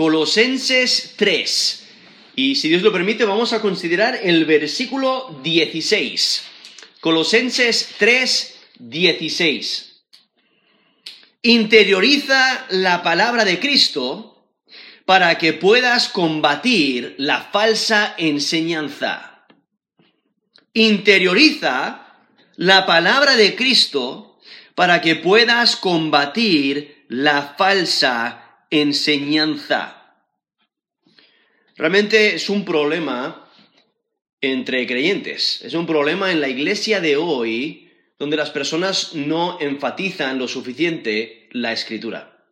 Colosenses 3. Y si Dios lo permite, vamos a considerar el versículo 16. Colosenses 3, 16. Interioriza la palabra de Cristo para que puedas combatir la falsa enseñanza. Interioriza la palabra de Cristo para que puedas combatir la falsa enseñanza. Realmente es un problema entre creyentes, es un problema en la iglesia de hoy donde las personas no enfatizan lo suficiente la escritura,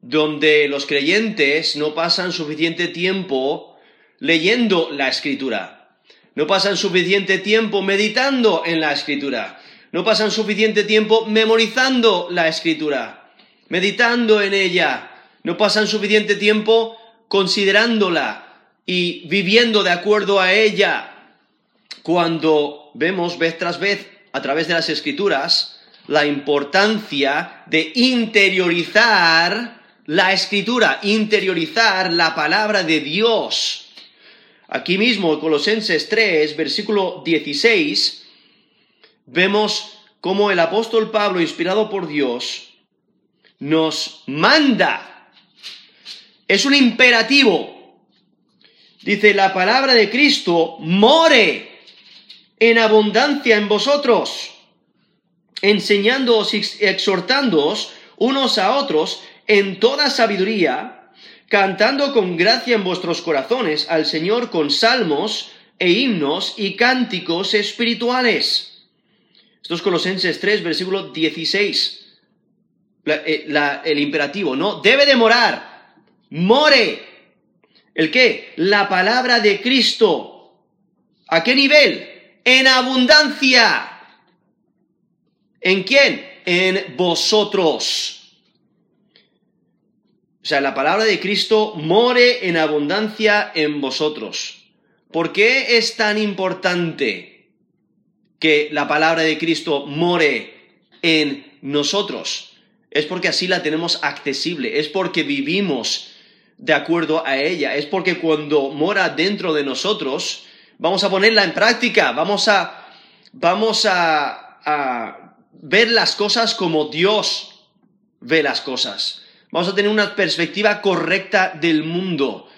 donde los creyentes no pasan suficiente tiempo leyendo la escritura, no pasan suficiente tiempo meditando en la escritura. No pasan suficiente tiempo memorizando la escritura, meditando en ella. No pasan suficiente tiempo considerándola y viviendo de acuerdo a ella. Cuando vemos vez tras vez a través de las escrituras la importancia de interiorizar la escritura, interiorizar la palabra de Dios. Aquí mismo, Colosenses 3, versículo 16, vemos cómo el apóstol Pablo, inspirado por Dios, nos manda. Es un imperativo. Dice, la palabra de Cristo more en abundancia en vosotros, enseñándoos y exhortándoos unos a otros en toda sabiduría cantando con gracia en vuestros corazones al Señor con salmos e himnos y cánticos espirituales. Esto es Colosenses 3, versículo 16. Eh, el imperativo, ¿no? Debe de morar. More. ¿El qué? La palabra de Cristo. ¿A qué nivel? En abundancia. ¿En quién? En vosotros. O sea, la palabra de Cristo more en abundancia en vosotros. ¿Por qué es tan importante que la palabra de Cristo more en nosotros? Es porque así la tenemos accesible, es porque vivimos de acuerdo a ella, es porque cuando mora dentro de nosotros, vamos a ponerla en práctica, vamos a, vamos a, ver las cosas como Dios ve las cosas. Vamos a tener una perspectiva correcta del mundo.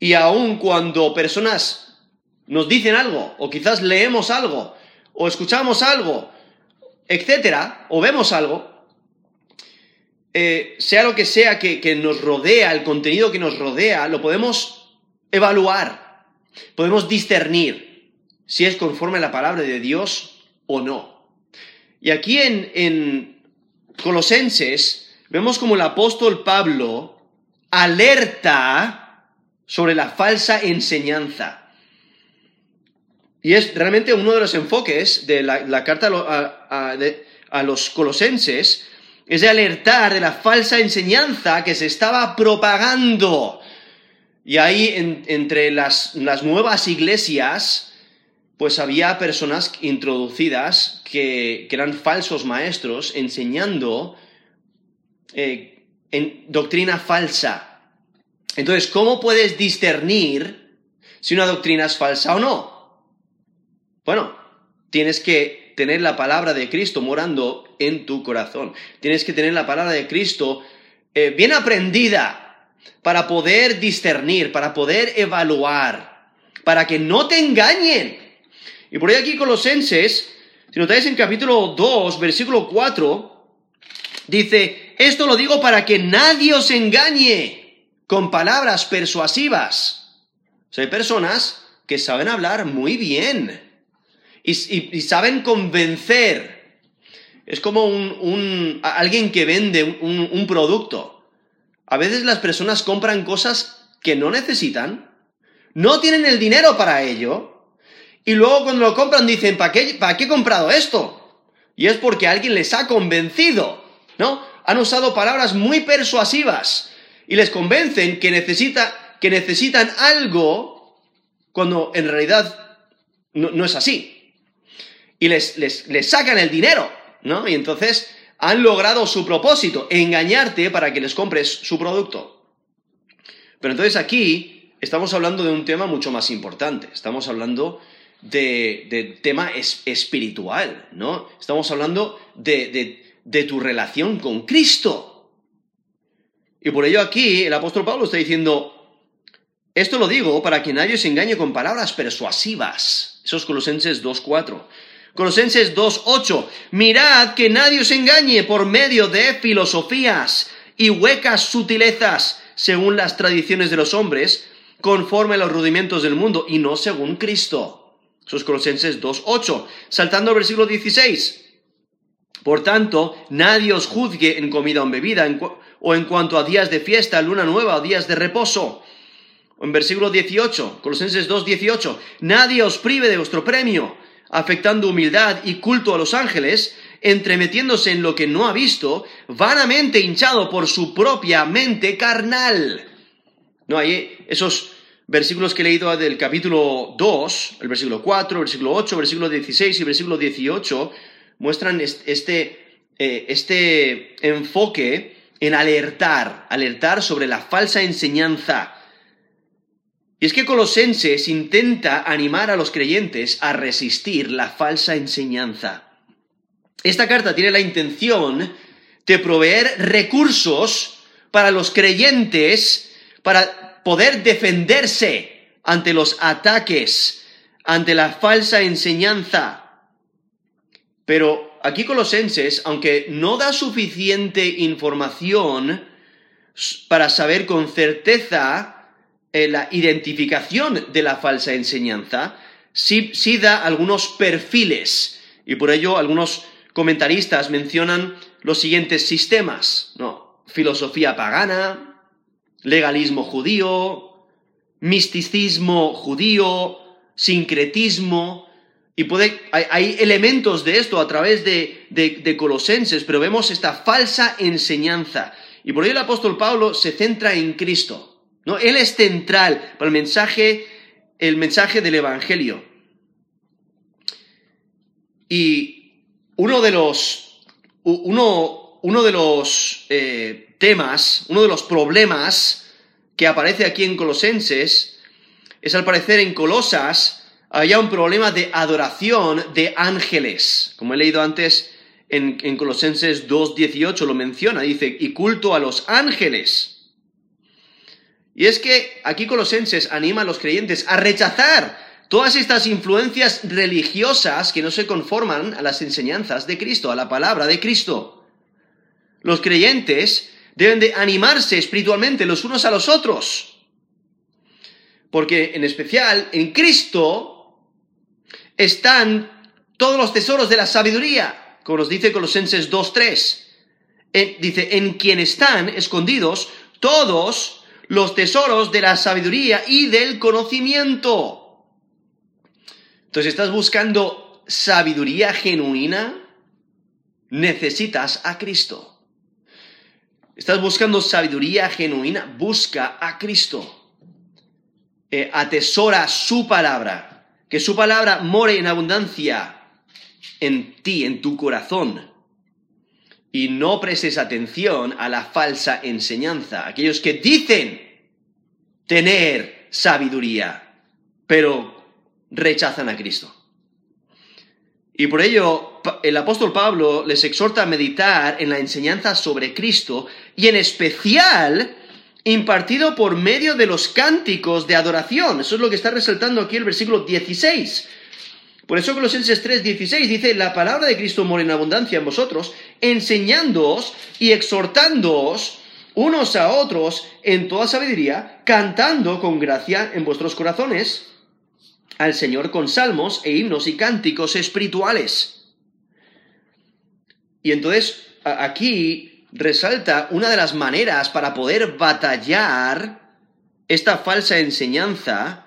Y aun cuando personas nos dicen algo, o quizás leemos algo, o escuchamos algo, etcétera, o vemos algo, eh, sea lo que sea que, nos rodea, el contenido que nos rodea, lo podemos evaluar, podemos discernir si es conforme a la palabra de Dios o no. Y aquí en, en Colosenses, vemos como el apóstol Pablo alerta sobre la falsa enseñanza. Y es realmente uno de los enfoques de la, carta a, los colosenses, es de alertar de la falsa enseñanza que se estaba propagando. Y ahí entre las, nuevas iglesias, pues había personas introducidas que, que eran falsos maestros enseñando eh, en doctrina falsa. Entonces, ¿cómo puedes discernir si una doctrina es falsa o no? Bueno, tienes que tener la palabra de Cristo morando en tu corazón. Tienes que tener la palabra de Cristo eh, bien aprendida para poder discernir, para poder evaluar, para que no te engañen. Y por ahí aquí Colosenses, si notáis en capítulo 2, versículo 4, dice, esto lo digo para que nadie os engañe con palabras persuasivas. hay personas que saben hablar muy bien y, saben convencer. Es como un, alguien que vende un, un producto. A veces las personas compran cosas que no necesitan, no tienen el dinero para ello, y luego cuando lo compran dicen, ¿para qué, ¿para qué he comprado esto? Y es porque alguien les ha convencido, ¿no? han usado palabras muy persuasivas y les convencen que, necesita, que necesitan algo cuando en realidad no, es así. Y les, les, sacan el dinero, ¿no? Y entonces han logrado su propósito, engañarte para que les compres su producto. Pero entonces aquí estamos hablando de un tema mucho más importante. Estamos hablando de, tema espiritual, ¿no? Estamos hablando de, de tu relación con Cristo. Y por ello aquí el apóstol Pablo está diciendo, esto lo digo para que nadie se engañe con palabras persuasivas. Eso es Colosenses 2.4. Colosenses 2.8. Mirad que nadie os engañe por medio de filosofías y huecas sutilezas, según las tradiciones de los hombres, conforme a los rudimentos del mundo, y no según Cristo. Eso es Colosenses 2.8. Saltando al versículo 16. Por tanto, nadie os juzgue en comida o en bebida, o en cuanto a días de fiesta, luna nueva o días de reposo. En versículo 18, Colosenses 2, 18, nadie os prive de vuestro premio, afectando humildad y culto a los ángeles, entremetiéndose en lo que no ha visto, vanamente hinchado por su propia mente carnal. No, hay esos versículos que he leído del capítulo 2, el versículo 4, el versículo 8, el versículo 16 y versículo 18, muestran este, eh, este enfoque en alertar, alertar sobre la falsa enseñanza. Y es que Colosenses intenta animar a los creyentes a resistir la falsa enseñanza. Esta carta tiene la intención de proveer recursos para los creyentes para poder defenderse ante los ataques, ante la falsa enseñanza. Pero aquí Colosenses, aunque no da suficiente información para saber con certeza eh, la identificación de la falsa enseñanza, sí, sí da algunos perfiles. Y por ello algunos comentaristas mencionan los siguientes sistemas, ¿no? Filosofía pagana, legalismo judío, misticismo judío, sincretismo, y puede, hay, elementos de esto a través de, Colosenses, pero vemos esta falsa enseñanza. Y por ello el apóstol Pablo se centra en Cristo. ¿No? Él es central para el mensaje, el mensaje del Evangelio. Y uno de los, uno, uno de los eh, temas, uno de los problemas que aparece aquí en Colosenses es al parecer en Colosas había un problema de adoración de ángeles. Como he leído antes en, en Colosenses 2.18 lo menciona, dice, y culto a los ángeles. Y es que aquí Colosenses anima a los creyentes a rechazar todas estas influencias religiosas que no se conforman a las enseñanzas de Cristo, a la palabra de Cristo. Los creyentes deben de animarse espiritualmente los unos a los otros. Porque en especial en Cristo están todos los tesoros de la sabiduría, como nos dice Colosenses 2.3. dice, en quien están escondidos todos los tesoros de la sabiduría y del conocimiento. Entonces, ¿estás buscando sabiduría genuina? Necesitas a Cristo. ¿Estás buscando sabiduría genuina? Busca a Cristo. Eh, atesora su palabra que su palabra more en abundancia en ti, en tu corazón. Y no prestes atención a la falsa enseñanza, aquellos que dicen tener sabiduría, pero rechazan a Cristo. Y por ello el apóstol Pablo les exhorta a meditar en la enseñanza sobre Cristo y en especial impartido por medio de los cánticos de adoración. Eso es lo que está resaltando aquí el versículo 16. Por eso Colosenses 3, 16 dice, la palabra de Cristo mora en abundancia en vosotros, enseñándoos y exhortándoos unos a otros en toda sabiduría, cantando con gracia en vuestros corazones al Señor con salmos e himnos y cánticos espirituales. Y entonces aquí resalta una de las maneras para poder batallar esta falsa enseñanza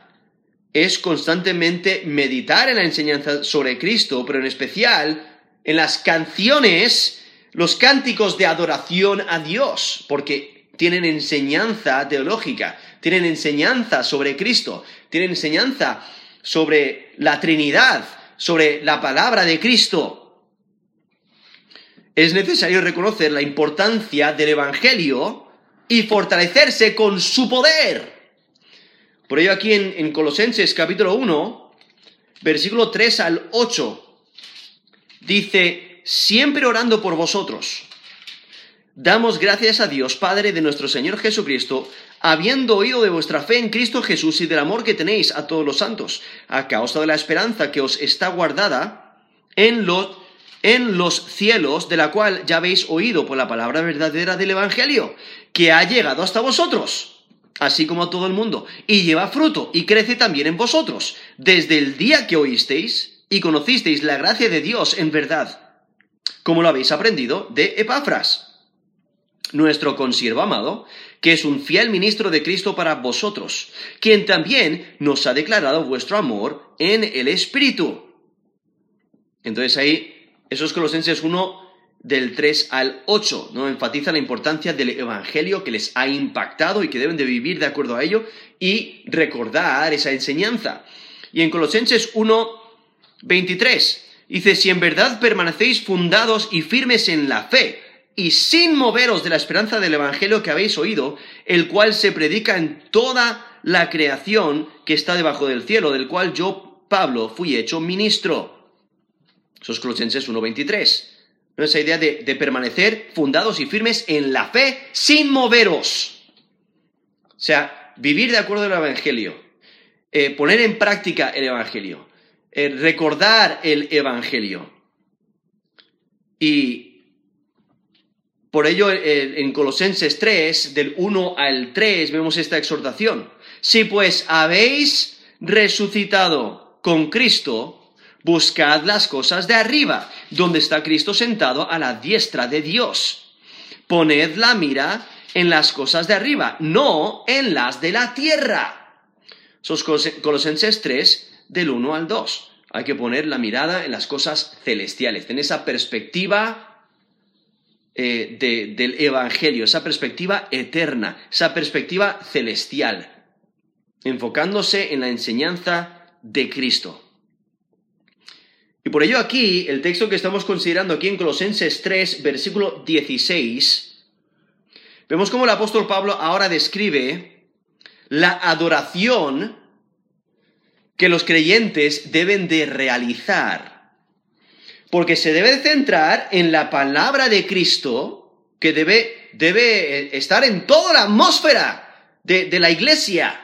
es constantemente meditar en la enseñanza sobre Cristo, pero en especial en las canciones, los cánticos de adoración a Dios, porque tienen enseñanza teológica, tienen enseñanza sobre Cristo, tienen enseñanza sobre la Trinidad, sobre la palabra de Cristo es necesario reconocer la importancia del Evangelio y fortalecerse con su poder. Por ello aquí en, en Colosenses capítulo 1, versículo 3 al 8, dice, siempre orando por vosotros. Damos gracias a Dios, Padre de nuestro Señor Jesucristo, habiendo oído de vuestra fe en Cristo Jesús y del amor que tenéis a todos los santos, a causa de la esperanza que os está guardada en, en los cielos, de la cual ya habéis oído por la palabra verdadera del Evangelio, que ha llegado hasta vosotros, así como a todo el mundo, y lleva fruto y crece también en vosotros, desde el día que oísteis y conocisteis la gracia de Dios en verdad, como lo habéis aprendido de Epafras nuestro consiervo amado, que es un fiel ministro de Cristo para vosotros, quien también nos ha declarado vuestro amor en el Espíritu. Entonces ahí, esos Colosenses 1 del 3 al 8, ¿no? Enfatiza la importancia del Evangelio que les ha impactado y que deben de vivir de acuerdo a ello y recordar esa enseñanza. Y en Colosenses 1, 23, dice, si en verdad permanecéis fundados y firmes en la fe, y sin moveros de la esperanza del Evangelio que habéis oído, el cual se predica en toda la creación que está debajo del cielo, del cual yo, Pablo, fui hecho ministro. Eso es Colosenses 1.23. Esa idea de, permanecer fundados y firmes en la fe sin moveros. O sea, vivir de acuerdo al Evangelio, eh, poner en práctica el Evangelio, eh, recordar el Evangelio. Y por ello, en Colosenses 3, del 1 al 3, vemos esta exhortación. Si pues habéis resucitado con Cristo, buscad las cosas de arriba, donde está Cristo sentado a la diestra de Dios. Poned la mira en las cosas de arriba, no en las de la tierra. Sos Colosenses 3, del 1 al 2. Hay que poner la mirada en las cosas celestiales, en esa perspectiva eh, del Evangelio, esa perspectiva eterna, esa perspectiva celestial, enfocándose en la enseñanza de Cristo. Y por ello aquí, el texto que estamos considerando aquí en Colosenses 3, versículo 16, vemos cómo el apóstol Pablo ahora describe la adoración que los creyentes deben de realizar porque se debe centrar en la palabra de Cristo, que debe, debe eh, estar en toda la atmósfera de, de la iglesia.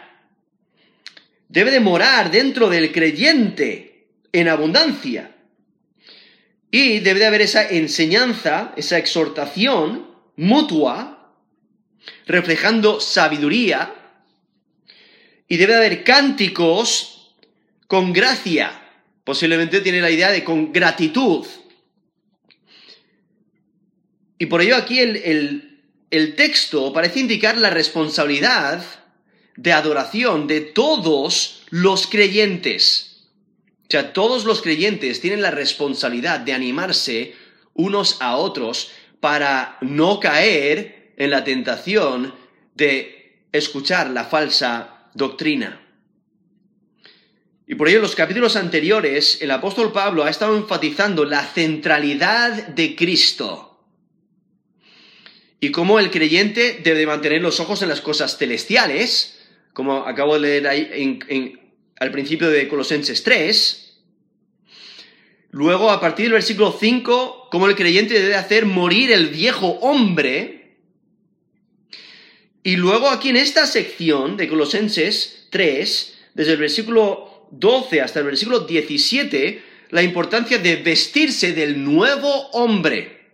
Debe de morar dentro del creyente en abundancia. Y debe de haber esa enseñanza, esa exhortación mutua, reflejando sabiduría. Y debe de haber cánticos con gracia Posiblemente tiene la idea de con gratitud. Y por ello aquí el, el texto parece indicar la responsabilidad de adoración de todos los creyentes. O sea, todos los creyentes tienen la responsabilidad de animarse unos a otros para no caer en la tentación de escuchar la falsa doctrina. Y por ello en los capítulos anteriores el apóstol Pablo ha estado enfatizando la centralidad de Cristo y cómo el creyente debe mantener los ojos en las cosas celestiales, como acabo de leer ahí al principio de Colosenses 3. Luego, a partir del versículo 5, cómo el creyente debe hacer morir el viejo hombre. Y luego aquí en esta sección de Colosenses 3, desde el versículo 12 hasta el versículo 17 la importancia de vestirse del nuevo hombre.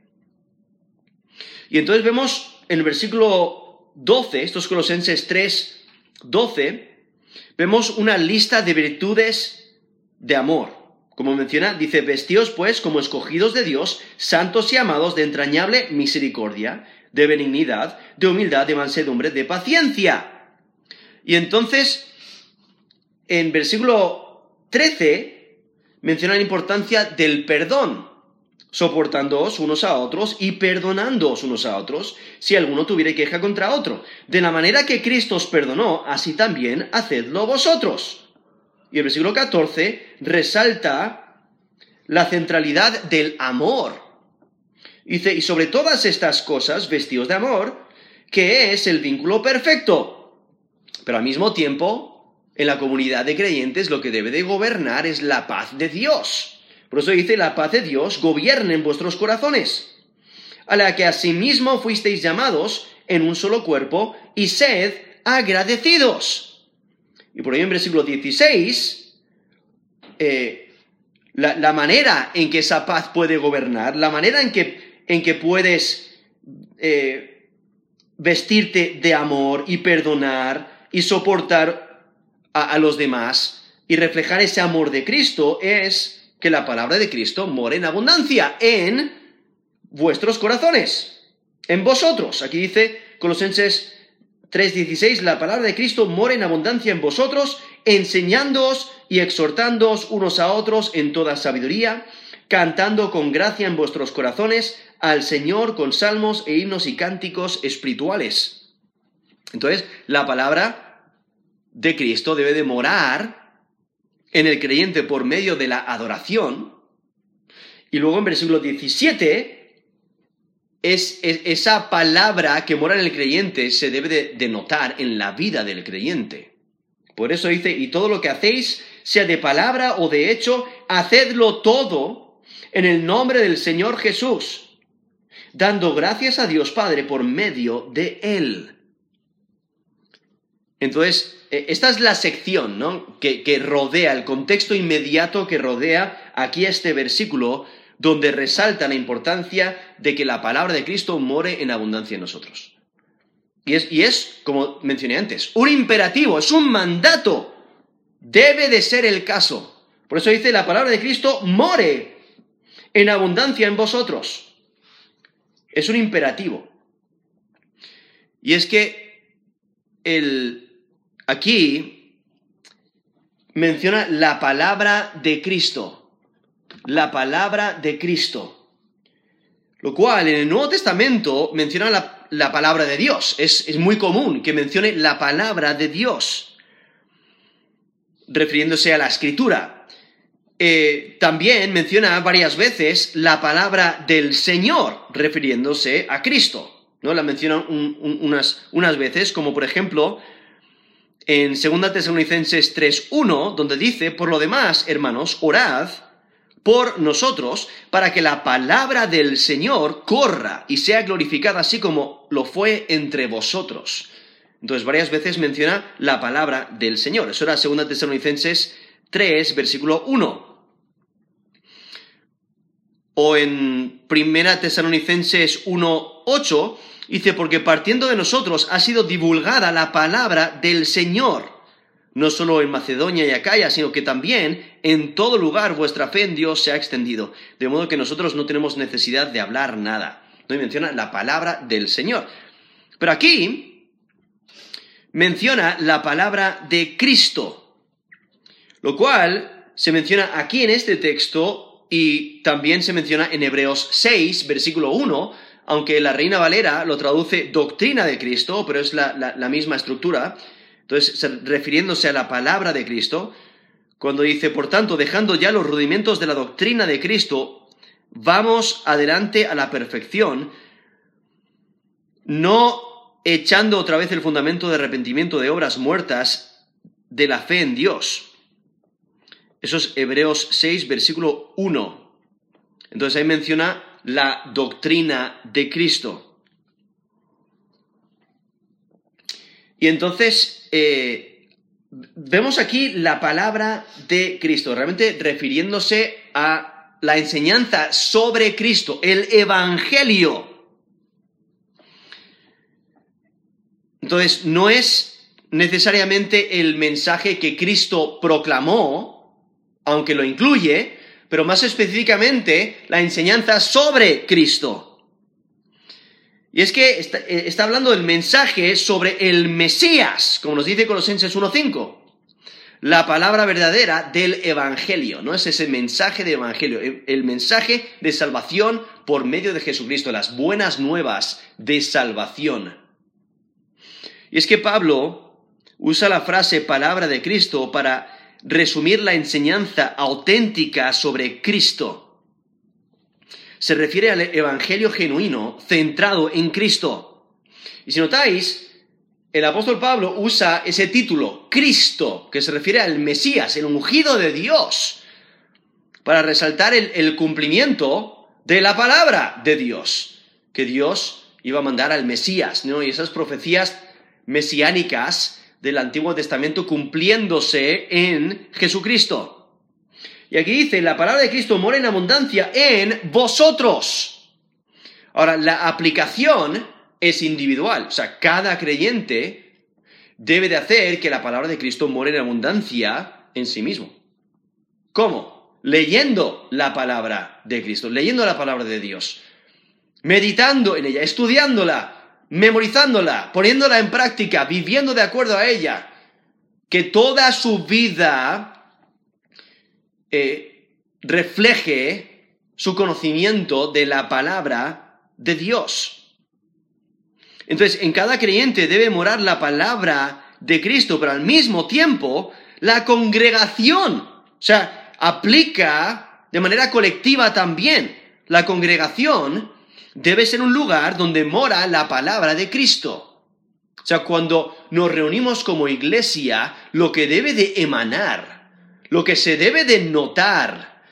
Y entonces vemos en el versículo 12, estos Colosenses 3, 12, vemos una lista de virtudes de amor. Como menciona, dice, vestíos pues como escogidos de Dios, santos y amados de entrañable misericordia, de benignidad, de humildad, de mansedumbre, de paciencia. Y entonces en versículo 13 menciona la importancia del perdón, soportándoos unos a otros y perdonándoos unos a otros si alguno tuviera queja contra otro. De la manera que Cristo os perdonó, así también hacedlo vosotros. Y el versículo 14 resalta la centralidad del amor. Dice, y sobre todas estas cosas, vestidos de amor, que es el vínculo perfecto. Pero al mismo tiempo, en la comunidad de creyentes lo que debe de gobernar es la paz de Dios. Por eso dice, la paz de Dios gobierne en vuestros corazones, a la que asimismo fuisteis llamados en un solo cuerpo, y sed agradecidos. Y por ahí en versículo 16, eh, la, manera en que esa paz puede gobernar, la manera en que, en que puedes eh, vestirte de amor y perdonar y soportar a, los demás y reflejar ese amor de Cristo es que la palabra de Cristo more en abundancia en vuestros corazones, en vosotros. Aquí dice Colosenses 3:16, la palabra de Cristo mora en abundancia en vosotros, enseñándoos y exhortándoos unos a otros en toda sabiduría, cantando con gracia en vuestros corazones al Señor con salmos e himnos y cánticos espirituales. Entonces, la palabra de Cristo debe de morar en el creyente por medio de la adoración. Y luego en versículo 17 es, esa palabra que mora en el creyente se debe de, notar en la vida del creyente. Por eso dice, y todo lo que hacéis, sea de palabra o de hecho, hacedlo todo en el nombre del Señor Jesús, dando gracias a Dios Padre por medio de Él. Entonces, e, esta es la sección ¿no? que, que rodea, el contexto inmediato que rodea aquí este versículo, donde resalta la importancia de que la palabra de Cristo more en abundancia en nosotros. Y es, y es, como mencioné antes, un imperativo, es un mandato. Debe de ser el caso. Por eso dice la palabra de Cristo more en abundancia en vosotros. Es un imperativo. Y es que el, aquí menciona la palabra de Cristo la palabra de Cristo. Lo cual en el Nuevo Testamento menciona la, palabra de Dios. Es, muy común que mencione la palabra de Dios, refiriéndose a la escritura. Eh, también menciona varias veces la palabra del Señor, refiriéndose a Cristo. ¿no? La menciona unas, unas veces, como por ejemplo en 2 Tesalonicenses 3.1, donde dice, por lo demás, hermanos, orad por nosotros, para que la palabra del Señor corra y sea glorificada así como lo fue entre vosotros. Entonces, varias veces menciona la palabra del Señor. Eso era 2 Tesalonicenses 3, versículo 1. O en 1 Tesalonicenses 1, 8, dice, porque partiendo de nosotros ha sido divulgada la palabra del Señor no solo en Macedonia y Acaya, sino que también en todo lugar vuestra fe en Dios se ha extendido, de modo que nosotros no tenemos necesidad de hablar nada. No menciona la palabra del Señor. Pero aquí menciona la palabra de Cristo, lo cual se menciona aquí en este texto y también se menciona en Hebreos 6, versículo 1, aunque la Reina Valera lo traduce doctrina de Cristo, pero es la, misma estructura. Entonces, refiriéndose a la palabra de Cristo, cuando dice, por tanto, dejando ya los rudimentos de la doctrina de Cristo, vamos adelante a la perfección, no echando otra vez el fundamento de arrepentimiento de obras muertas de la fe en Dios. Eso es Hebreos 6, versículo 1. Entonces ahí menciona la doctrina de Cristo. Y entonces eh, vemos aquí la palabra de Cristo, realmente refiriéndose a la enseñanza sobre Cristo, el Evangelio. Entonces, no es necesariamente el mensaje que Cristo proclamó, aunque lo incluye, pero más específicamente la enseñanza sobre Cristo. Y es que eh, está, hablando del mensaje sobre el Mesías, como nos dice Colosenses 1.5. La palabra verdadera del Evangelio, ¿no? Es ese mensaje de Evangelio, el mensaje de salvación por medio de Jesucristo, las buenas nuevas de salvación. Y es que Pablo usa la frase palabra de Cristo para resumir la enseñanza auténtica sobre Cristo se refiere al Evangelio genuino centrado en Cristo. Y si notáis, el apóstol Pablo usa ese título, Cristo, que se refiere al Mesías, el ungido de Dios, para resaltar el, cumplimiento de la palabra de Dios, que Dios iba a mandar al Mesías, ¿no? Y esas profecías mesiánicas del Antiguo Testamento cumpliéndose en Jesucristo. Y aquí dice, la palabra de Cristo mora en abundancia en vosotros. Ahora, la aplicación es individual. O sea, cada creyente debe de hacer que la palabra de Cristo more en abundancia en sí mismo. ¿Cómo? Leyendo la palabra de Cristo, leyendo la palabra de Dios, meditando en ella, estudiándola, memorizándola, poniéndola en práctica, viviendo de acuerdo a ella. Que toda su vida eh, refleje su conocimiento de la palabra de Dios. Entonces, en cada creyente debe morar la palabra de Cristo, pero al mismo tiempo la congregación, o sea, aplica de manera colectiva también. La congregación debe ser un lugar donde mora la palabra de Cristo. O sea, cuando nos reunimos como iglesia, lo que debe de emanar, lo que se debe de notar,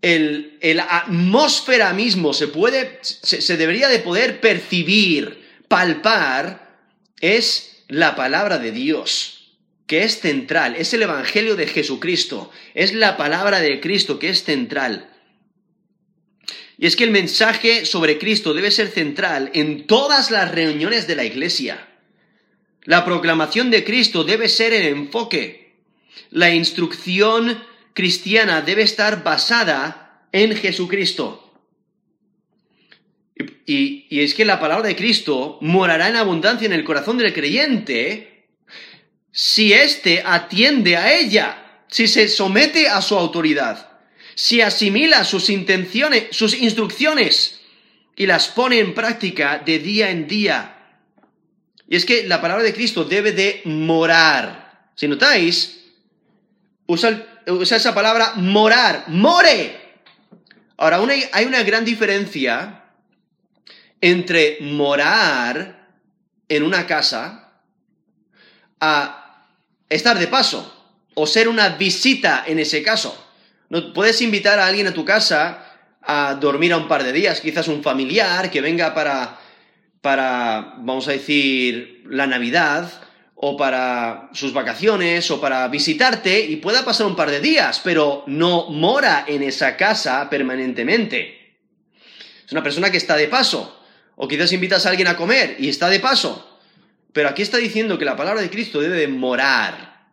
el, atmósfera mismo se puede, se debería de poder percibir, palpar es la palabra de Dios, que es central, es el Evangelio de Jesucristo, es la palabra de Cristo que es central. Y es que el mensaje sobre Cristo debe ser central en todas las reuniones de la Iglesia. La proclamación de Cristo debe ser el enfoque. La instrucción cristiana debe estar basada en Jesucristo. Y, es que la palabra de Cristo morará en abundancia en el corazón del creyente si éste atiende a ella, si se somete a su autoridad, si asimila sus intenciones, sus instrucciones y las pone en práctica de día en día. Y es que la palabra de Cristo debe de morar. Si notáis, usa, usa esa palabra morar, more. Ahora, hay una gran diferencia entre morar en una casa a estar de paso o ser una visita en ese caso. No, puedes invitar a alguien a tu casa a dormir a un par de días, quizás un familiar que venga para, para, vamos a decir, la Navidad o para sus vacaciones o para visitarte y pueda pasar un par de días, pero no mora en esa casa permanentemente. Es una persona que está de paso. O quizás invitas a alguien a comer y está de paso. Pero aquí está diciendo que la palabra de Cristo debe de morar,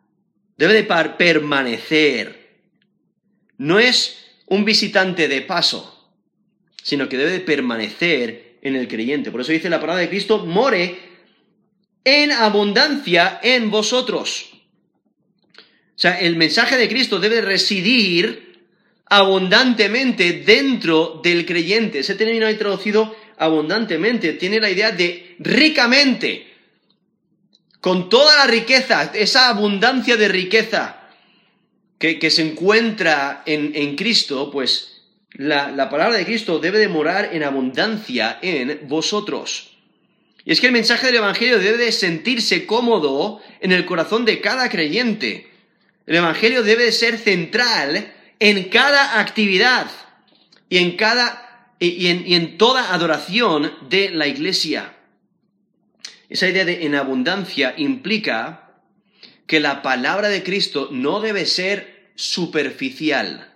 debe de permanecer. No es un visitante de paso, sino que debe de permanecer en el creyente. Por eso dice la palabra de Cristo, more en abundancia en vosotros. O sea, el mensaje de Cristo debe residir abundantemente dentro del creyente. Ese término ha traducido abundantemente, tiene la idea de ricamente, con toda la riqueza, esa abundancia de riqueza que, se encuentra en, Cristo, pues la, la, palabra de Cristo debe de morar en abundancia en vosotros. Y es que el mensaje del Evangelio debe de sentirse cómodo en el corazón de cada creyente. El Evangelio debe de ser central en cada actividad y en cada y en, toda adoración de la iglesia. Esa idea de en abundancia implica que la palabra de Cristo no debe ser superficial,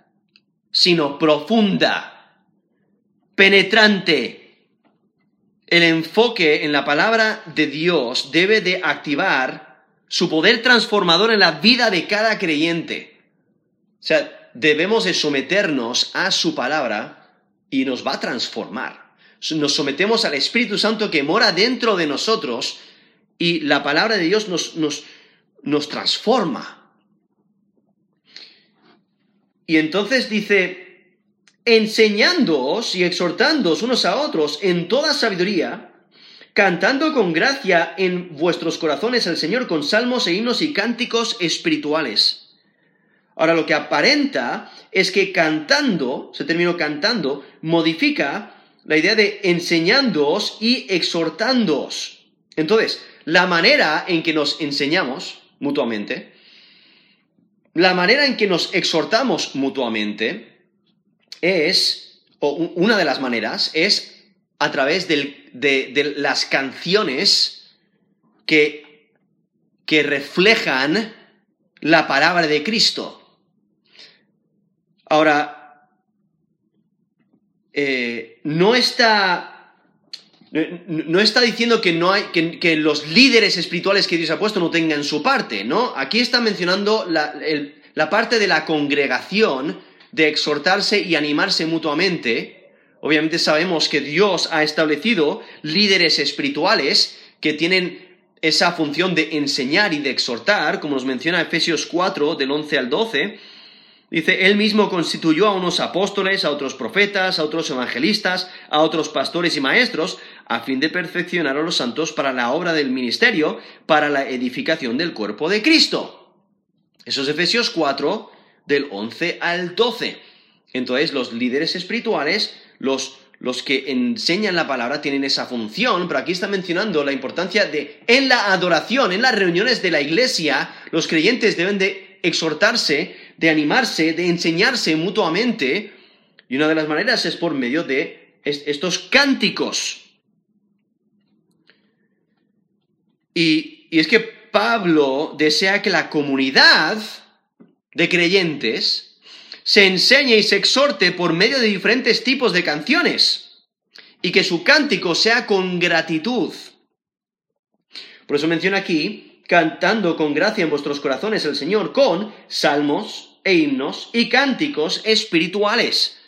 sino profunda, penetrante. El enfoque en la palabra de Dios debe de activar su poder transformador en la vida de cada creyente. O sea, debemos de someternos a su palabra y nos va a transformar. Nos sometemos al Espíritu Santo que mora dentro de nosotros y la palabra de Dios nos, nos, nos transforma. Y entonces dice, enseñándoos y exhortándoos unos a otros en toda sabiduría, cantando con gracia en vuestros corazones al Señor con salmos e himnos y cánticos espirituales Ahora, lo que aparenta es que cantando, se terminó cantando, modifica la idea de enseñándoos y exhortándoos Entonces, la manera en que nos enseñamos mutuamente, la manera en que nos exhortamos mutuamente es, o una de las maneras, es a través de, las canciones que, que reflejan la palabra de Cristo. Ahora, eh, no está no está diciendo que, no hay, que, los líderes espirituales que Dios ha puesto no tengan su parte, ¿no? Aquí está mencionando la, la, parte de la congregación, de exhortarse y animarse mutuamente. Obviamente sabemos que Dios ha establecido líderes espirituales que tienen esa función de enseñar y de exhortar, como nos menciona Efesios 4, del 11 al 12, Dice, él mismo constituyó a unos apóstoles, a otros profetas, a otros evangelistas, a otros pastores y maestros, a fin de perfeccionar a los santos para la obra del ministerio, para la edificación del cuerpo de Cristo. Eso es Efesios 4, del 11 al 12. Entonces, los líderes espirituales, los, los que enseñan la palabra, tienen esa función, pero aquí está mencionando la importancia de, en la adoración, en las reuniones de la iglesia, los creyentes deben de exhortarse, de animarse, de enseñarse mutuamente, y una de las maneras es por medio de estos cánticos. Y, es que Pablo desea que la comunidad de creyentes se enseñe y se exhorte por medio de diferentes tipos de canciones y que su cántico sea con gratitud. Por eso menciona aquí, cantando con gracia en vuestros corazones el Señor con salmos e himnos y cánticos espirituales.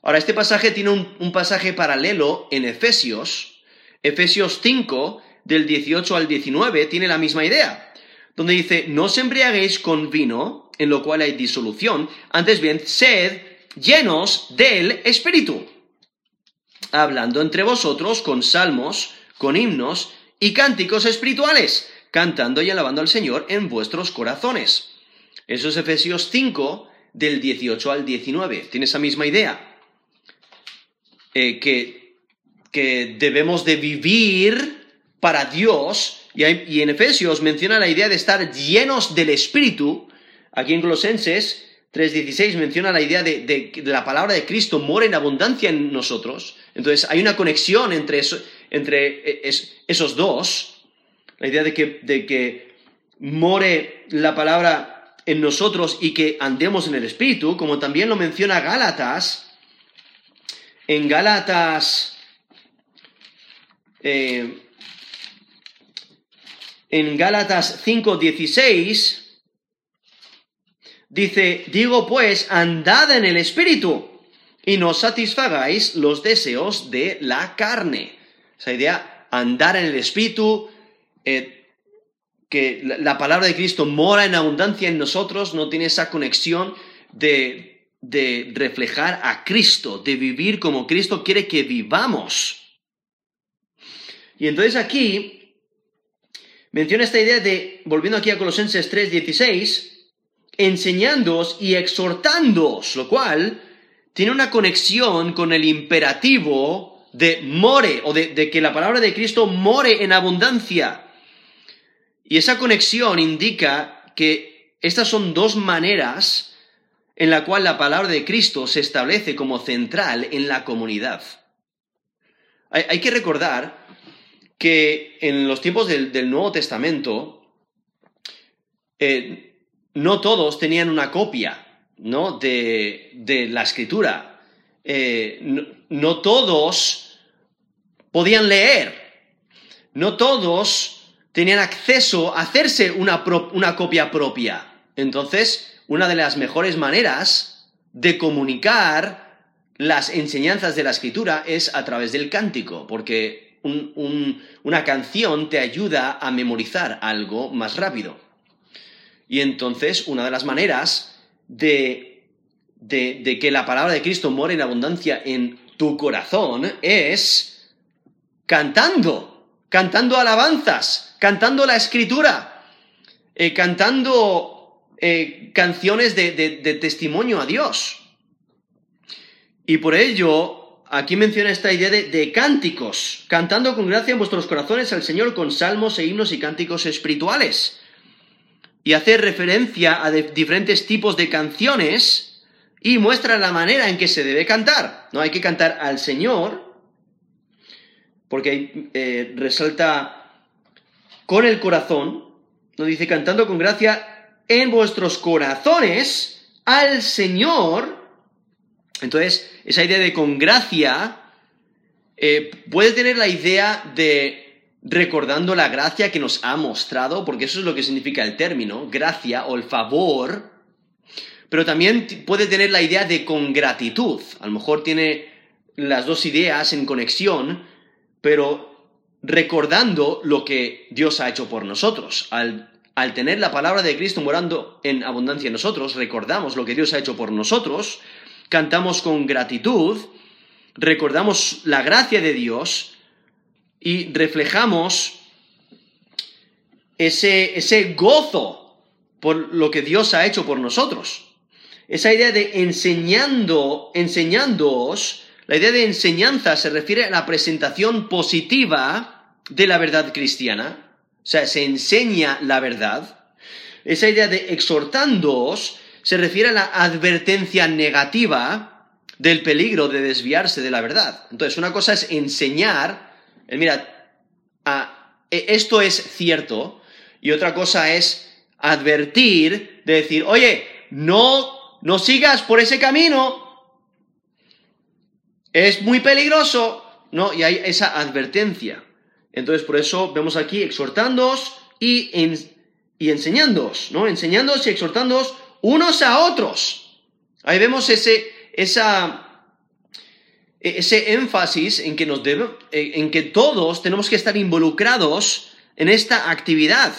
Ahora, este pasaje tiene un, un pasaje paralelo en Efesios, Efesios 5, del 18 al 19 tiene la misma idea, donde dice, no os embriaguéis con vino, en lo cual hay disolución, antes bien, sed llenos del Espíritu, hablando entre vosotros con salmos, con himnos y cánticos espirituales, cantando y alabando al Señor en vuestros corazones. Eso es Efesios 5, del 18 al 19. Tiene esa misma idea. Eh, que, que debemos de vivir para Dios, y, en Efesios menciona la idea de estar llenos del Espíritu, aquí en Colosenses 3.16 menciona la idea de, que la palabra de Cristo mora en abundancia en nosotros, entonces hay una conexión entre, entre e, esos dos, la idea de que, de que more la palabra en nosotros y que andemos en el Espíritu, como también lo menciona Gálatas, en Gálatas eh, en Gálatas 5:16, dice, digo pues, andad en el Espíritu y no satisfagáis los deseos de la carne. Esa idea, andar en el Espíritu, eh, que la, palabra de Cristo mora en abundancia en nosotros, no tiene esa conexión de, de reflejar a Cristo, de vivir como Cristo quiere que vivamos. Y entonces aquí menciona esta idea de, volviendo aquí a Colosenses 3:16, enseñándoos y exhortándoos, lo cual tiene una conexión con el imperativo de more, o de, que la palabra de Cristo more en abundancia. Y esa conexión indica que estas son dos maneras en la cual la palabra de Cristo se establece como central en la comunidad. Hay que recordar que en los tiempos del, Nuevo Testamento eh, no todos tenían una copia ¿no? de, la escritura. Eh, no, todos podían leer. No todos tenían acceso a hacerse una, una copia propia. Entonces, una de las mejores maneras de comunicar las enseñanzas de la escritura es a través del cántico, porque una canción te ayuda a memorizar algo más rápido. Y entonces una de las maneras de, de, que la palabra de Cristo more en abundancia en tu corazón es cantando, cantando alabanzas, cantando la escritura, eh, cantando eh, canciones de, de testimonio a Dios. Y por ello aquí menciona esta idea de, de, cánticos, cantando con gracia en vuestros corazones al Señor con salmos e himnos y cánticos espirituales. Y hace referencia a diferentes tipos de canciones y muestra la manera en que se debe cantar. No hay que cantar al Señor, porque eh, resalta con el corazón, no dice cantando con gracia en vuestros corazones al Señor. Entonces, esa idea de con gracia eh, puede tener la idea de recordando la gracia que nos ha mostrado, porque eso es lo que significa el término, gracia o el favor, pero también puede tener la idea de con gratitud. A lo mejor tiene las dos ideas en conexión, pero recordando lo que Dios ha hecho por nosotros. Al, al tener la palabra de Cristo morando en abundancia en nosotros, recordamos lo que Dios ha hecho por nosotros, cantamos con gratitud, recordamos la gracia de Dios y reflejamos ese, ese gozo por lo que Dios ha hecho por nosotros. Esa idea de enseñando, enseñándoos, la idea de enseñanza se refiere a la presentación positiva de la verdad cristiana, o sea, se enseña la verdad. Esa idea de exhortándoos se refiere a la advertencia negativa del peligro de desviarse de la verdad. Entonces, una cosa es enseñar, mira, e, esto es cierto, y otra cosa es advertir, de decir, oye, no no sigas por ese camino, es muy peligroso, ¿no? Y hay esa advertencia. Entonces, por eso vemos aquí exhortándoos y, y enseñándoos, ¿no? Enseñándoos y exhortándoos unos a otros. Ahí vemos ese, esa, ese énfasis en que, nos en que todos tenemos que estar involucrados en esta actividad.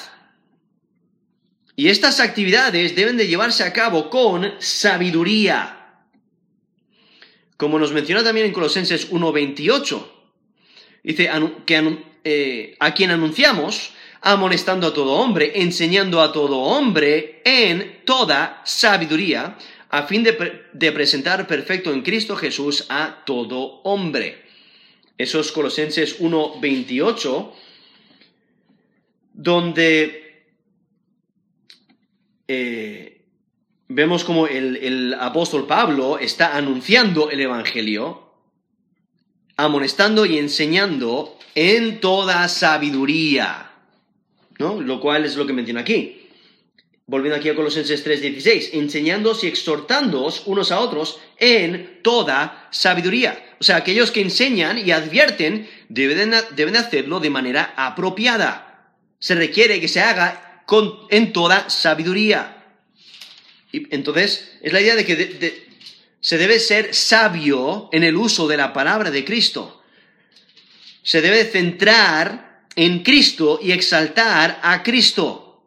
Y estas actividades deben de llevarse a cabo con sabiduría. Como nos menciona también en Colosenses 1.28. Dice eh, a quien anunciamos, amonestando a todo hombre, enseñando a todo hombre en toda sabiduría, a fin de, presentar perfecto en Cristo Jesús a todo hombre. Eso es Colosenses 1.28, donde eh, vemos como el, apóstol Pablo está anunciando el Evangelio, amonestando y enseñando en toda sabiduría, ¿no? Lo cual es lo que menciona aquí. Volviendo aquí a Colosenses 3:16, enseñándoos y exhortándoos unos a otros en toda sabiduría. O sea, aquellos que enseñan y advierten deben, deben hacerlo de manera apropiada. Se requiere que se haga en toda sabiduría. Y entonces, es la idea de que se debe ser sabio en el uso de la palabra de Cristo. Se debe centrar en Cristo y exaltar a Cristo.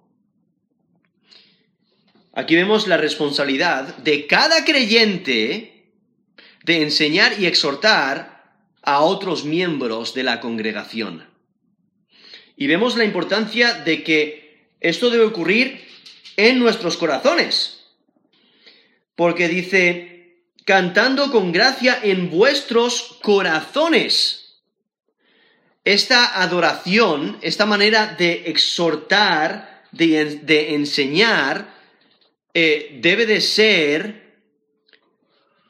Aquí vemos la responsabilidad de cada creyente de enseñar y exhortar a otros miembros de la congregación. Y vemos la importancia de que esto debe ocurrir en nuestros corazones. Porque dice, cantando con gracia en vuestros corazones. Esta adoración, esta manera de exhortar, de, enseñar, eh, debe de ser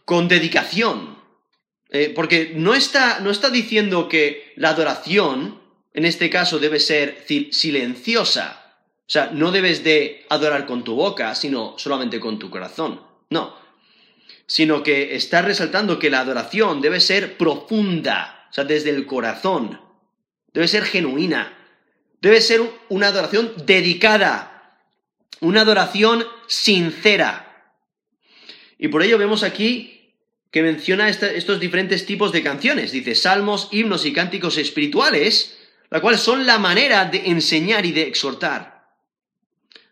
con dedicación. Eh, porque no está, no está diciendo que la adoración, en este caso, debe ser silenciosa. O sea, no debes de adorar con tu boca, sino solamente con tu corazón. No. Sino que está resaltando que la adoración debe ser profunda, o sea, desde el corazón. Debe ser genuina. Debe ser una adoración dedicada. Una adoración sincera. Y por ello vemos aquí que menciona estos diferentes tipos de canciones. Dice salmos, himnos y cánticos espirituales, la cual son la manera de enseñar y de exhortar.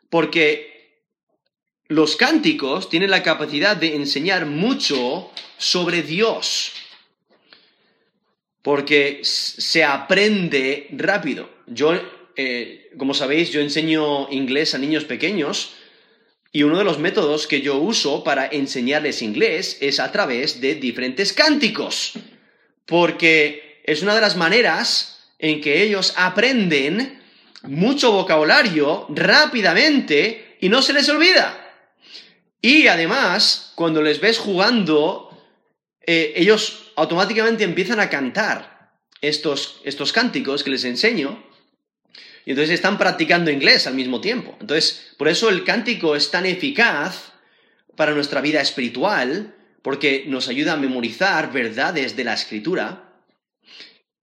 Porque los cánticos tienen la capacidad de enseñar mucho sobre Dios. Porque se aprende rápido. Yo, eh, como sabéis, yo enseño inglés a niños pequeños y uno de los métodos que yo uso para enseñarles inglés es a través de diferentes cánticos. porque es una de las maneras en que ellos aprenden mucho vocabulario rápidamente y no se les olvida. Y además, cuando les ves jugando, eh, ellos automáticamente empiezan a cantar estos, estos cánticos que les enseño. Y entonces están practicando inglés al mismo tiempo. Entonces, por eso el cántico es tan eficaz para nuestra vida espiritual, porque nos ayuda a memorizar verdades de la escritura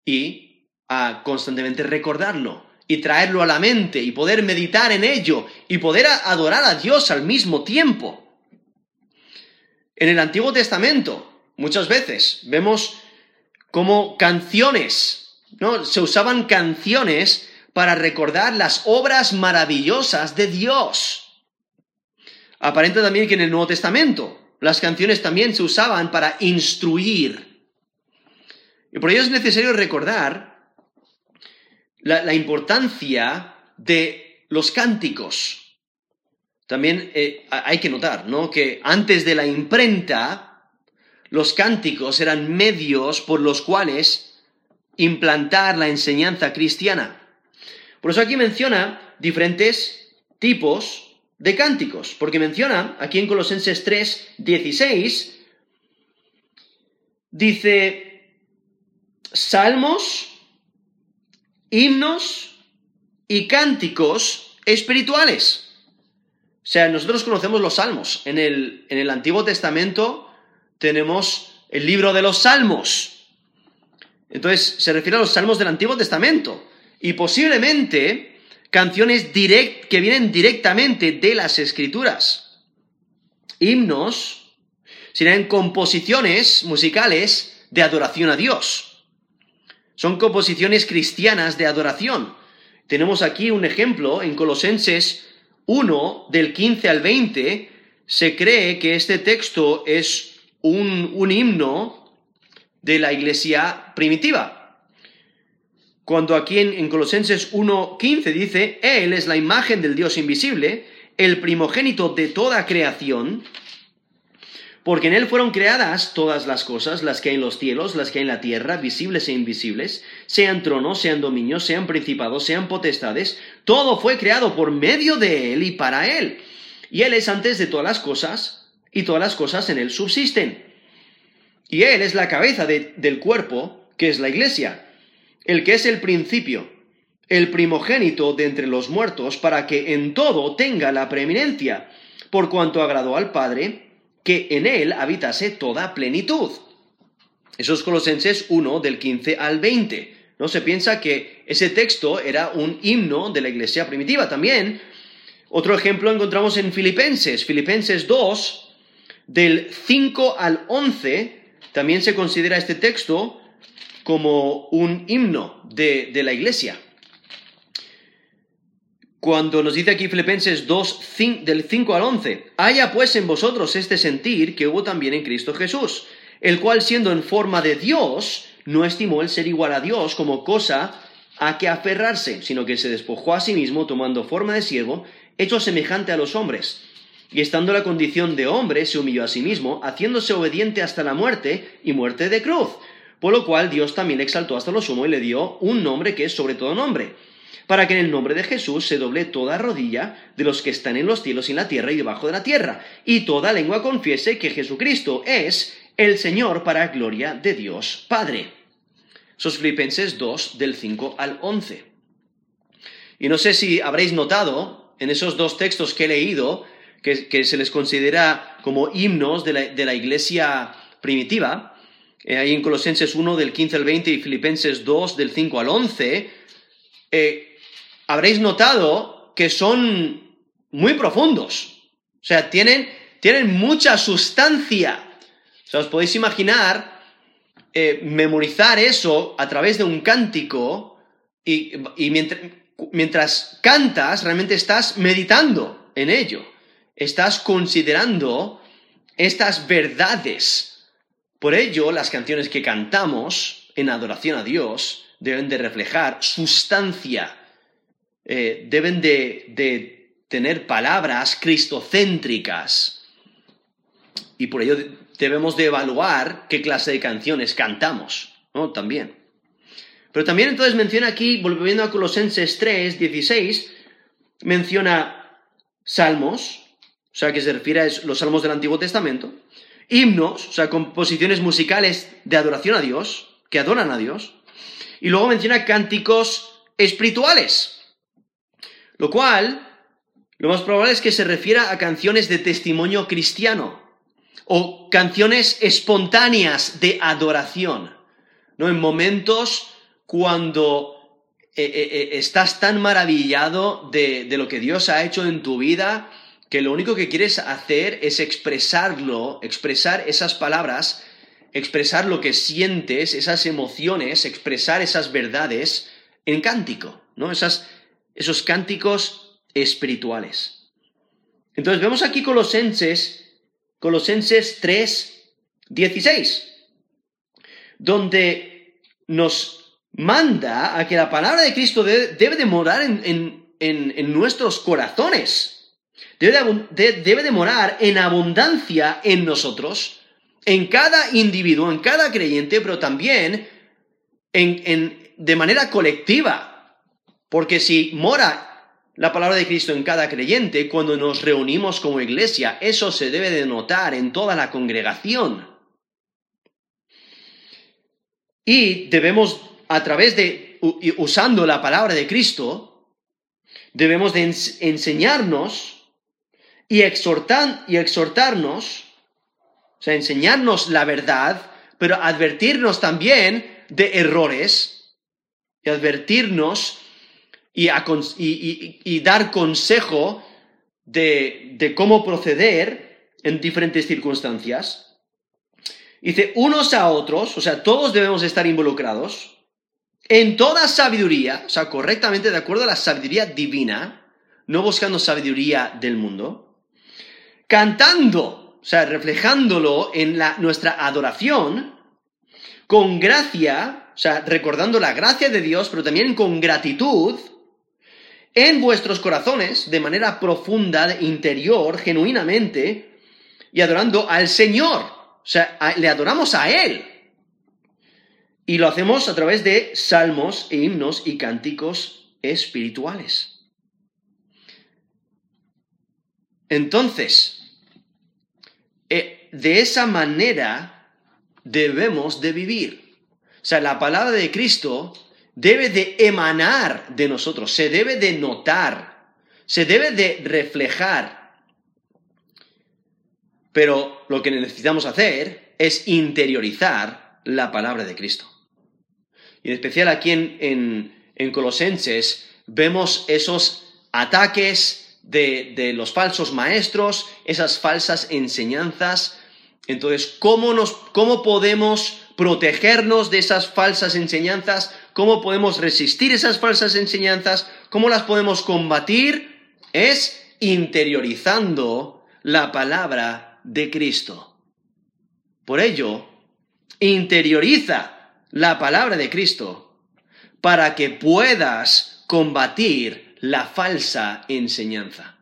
y a constantemente recordarlo y traerlo a la mente y poder meditar en ello y poder adorar a Dios al mismo tiempo. En el Antiguo Testamento, muchas veces vemos como canciones, ¿no? Se usaban canciones para recordar las obras maravillosas de Dios. Aparenta también que en el Nuevo Testamento las canciones también se usaban para instruir. Y por ello es necesario recordar la, importancia de los cánticos. También eh, hay que notar, ¿no? Que antes de la imprenta, los cánticos eran medios por los cuales implantar la enseñanza cristiana. Por eso aquí menciona diferentes tipos de cánticos, porque menciona aquí en Colosenses 3, 16, dice salmos, himnos y cánticos espirituales. O sea, nosotros conocemos los salmos. En el, en el Antiguo Testamento tenemos el libro de los salmos. Entonces, se refiere a los salmos del Antiguo Testamento. Y posiblemente canciones que vienen directamente de las escrituras. Himnos serían composiciones musicales de adoración a Dios. Son composiciones cristianas de adoración. Tenemos aquí un ejemplo en Colosenses 1, del 15 al 20. Se cree que este texto es un, un himno de la iglesia primitiva. Cuando aquí en, Colosenses 1.15 dice, Él es la imagen del Dios invisible, el primogénito de toda creación, porque en Él fueron creadas todas las cosas, las que hay en los cielos, las que hay en la tierra, visibles e invisibles, sean tronos, sean dominios, sean principados, sean potestades, todo fue creado por medio de Él y para Él. Y Él es antes de todas las cosas, y todas las cosas en Él subsisten. Y Él es la cabeza del cuerpo, que es la iglesia el que es el principio, el primogénito de entre los muertos, para que en todo tenga la preeminencia, por cuanto agradó al Padre que en él habitase toda plenitud. Eso es Colosenses 1 del 15 al 20. No se piensa que ese texto era un himno de la iglesia primitiva. También otro ejemplo encontramos en Filipenses, Filipenses 2 del 5 al 11. También se considera este texto como un himno de, la iglesia. Cuando nos dice aquí Filipenses 2, del 5 al 11, haya pues en vosotros este sentir que hubo también en Cristo Jesús, el cual siendo en forma de Dios, no estimó el ser igual a Dios como cosa a que aferrarse, sino que se despojó a sí mismo tomando forma de siervo, hecho semejante a los hombres. Y estando en la condición de hombre, se humilló a sí mismo, haciéndose obediente hasta la muerte y muerte de cruz por lo cual Dios también exaltó hasta lo sumo y le dio un nombre que es sobre todo nombre, para que en el nombre de Jesús se doble toda rodilla de los que están en los cielos y en la tierra y debajo de la tierra, y toda lengua confiese que Jesucristo es el Señor para gloria de Dios Padre. Sos Filipenses 2 del 5 al 11. Y no sé si habréis notado en esos dos textos que he leído, que, se les considera como himnos de la, de la iglesia primitiva, eh, ahí en Colosenses 1 del 15 al 20 y Filipenses 2 del 5 al 11, eh, habréis notado que son muy profundos. O sea, tienen, tienen mucha sustancia. O sea, os podéis imaginar eh, memorizar eso a través de un cántico y, mientras, mientras cantas realmente estás meditando en ello. Estás considerando estas verdades por ello, las canciones que cantamos en adoración a Dios deben de reflejar sustancia, eh, deben de, tener palabras cristocéntricas. Y por ello debemos de evaluar qué clase de canciones cantamos. ¿no? También. Pero también entonces menciona aquí, volviendo a Colosenses 3, 16, menciona salmos, o sea, que se refiere a los salmos del Antiguo Testamento, himnos, o sea, composiciones musicales de adoración a Dios, que adoran a Dios, y luego menciona cánticos espirituales, lo cual, lo más probable es que se refiera a canciones de testimonio cristiano o canciones espontáneas de adoración, ¿no? En momentos cuando eh, eh, eh, estás tan maravillado de, de lo que Dios ha hecho en tu vida que lo único que quieres hacer es expresarlo, expresar esas palabras, expresar lo que sientes, esas emociones, expresar esas verdades en cántico, ¿no? Esas, esos cánticos espirituales. Entonces vemos aquí Colosenses, Colosenses 3, 16, donde nos manda a que la palabra de Cristo debe, de morar en, nuestros corazones. Debe de, morar en abundancia en nosotros, en cada individuo, en cada creyente, pero también de manera colectiva. Porque si mora la palabra de Cristo en cada creyente, cuando nos reunimos como iglesia, eso se debe de notar en toda la congregación. Y debemos a través de, usando la palabra de Cristo, debemos de enseñarnos y, exhortar, y exhortarnos, o sea, enseñarnos la verdad, pero advertirnos también de errores y advertirnos y, dar consejo de cómo proceder en diferentes circunstancias. Dice, unos a otros, o sea, todos debemos estar involucrados, en toda sabiduría, o sea, correctamente de acuerdo a la sabiduría divina, no buscando sabiduría del mundo, cantando, o sea, reflejándolo en la, nuestra adoración, con gracia, o sea, recordando la gracia de Dios, pero también con gratitud, en vuestros corazones, de manera profunda, interior, genuinamente, y adorando al Señor. O sea, le adoramos a Él. Y lo hacemos a través de salmos e himnos y cánticos espirituales. Entonces, eh, de esa manera debemos de vivir. O sea, la palabra de Cristo debe de emanar de nosotros, se debe de notar, se debe de reflejar. Pero lo que necesitamos hacer es interiorizar la palabra de Cristo. Y en especial aquí en, Colosenses vemos esos ataques de, los falsos maestros, esas falsas enseñanzas. Entonces, ¿cómo, nos, ¿cómo podemos protegernos de esas falsas enseñanzas? ¿Cómo podemos resistir esas falsas enseñanzas? ¿Cómo las podemos combatir? Es interiorizando la palabra de Cristo. Por ello, interioriza la palabra de Cristo para que puedas combatir la falsa enseñanza.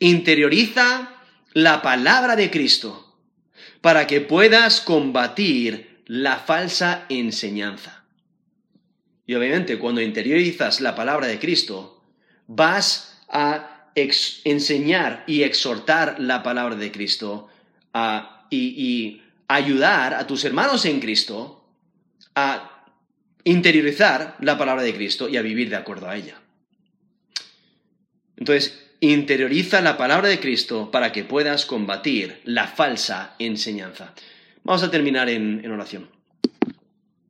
Interioriza la palabra de Cristo para que puedas combatir la falsa enseñanza. Y obviamente cuando interiorizas la palabra de Cristo, vas a enseñar y exhortar la palabra de Cristo y, y ayudar a tus hermanos en Cristo a interiorizar la palabra de Cristo y a vivir de acuerdo a ella. Entonces, interioriza la palabra de Cristo para que puedas combatir la falsa enseñanza. Vamos a terminar en, en oración.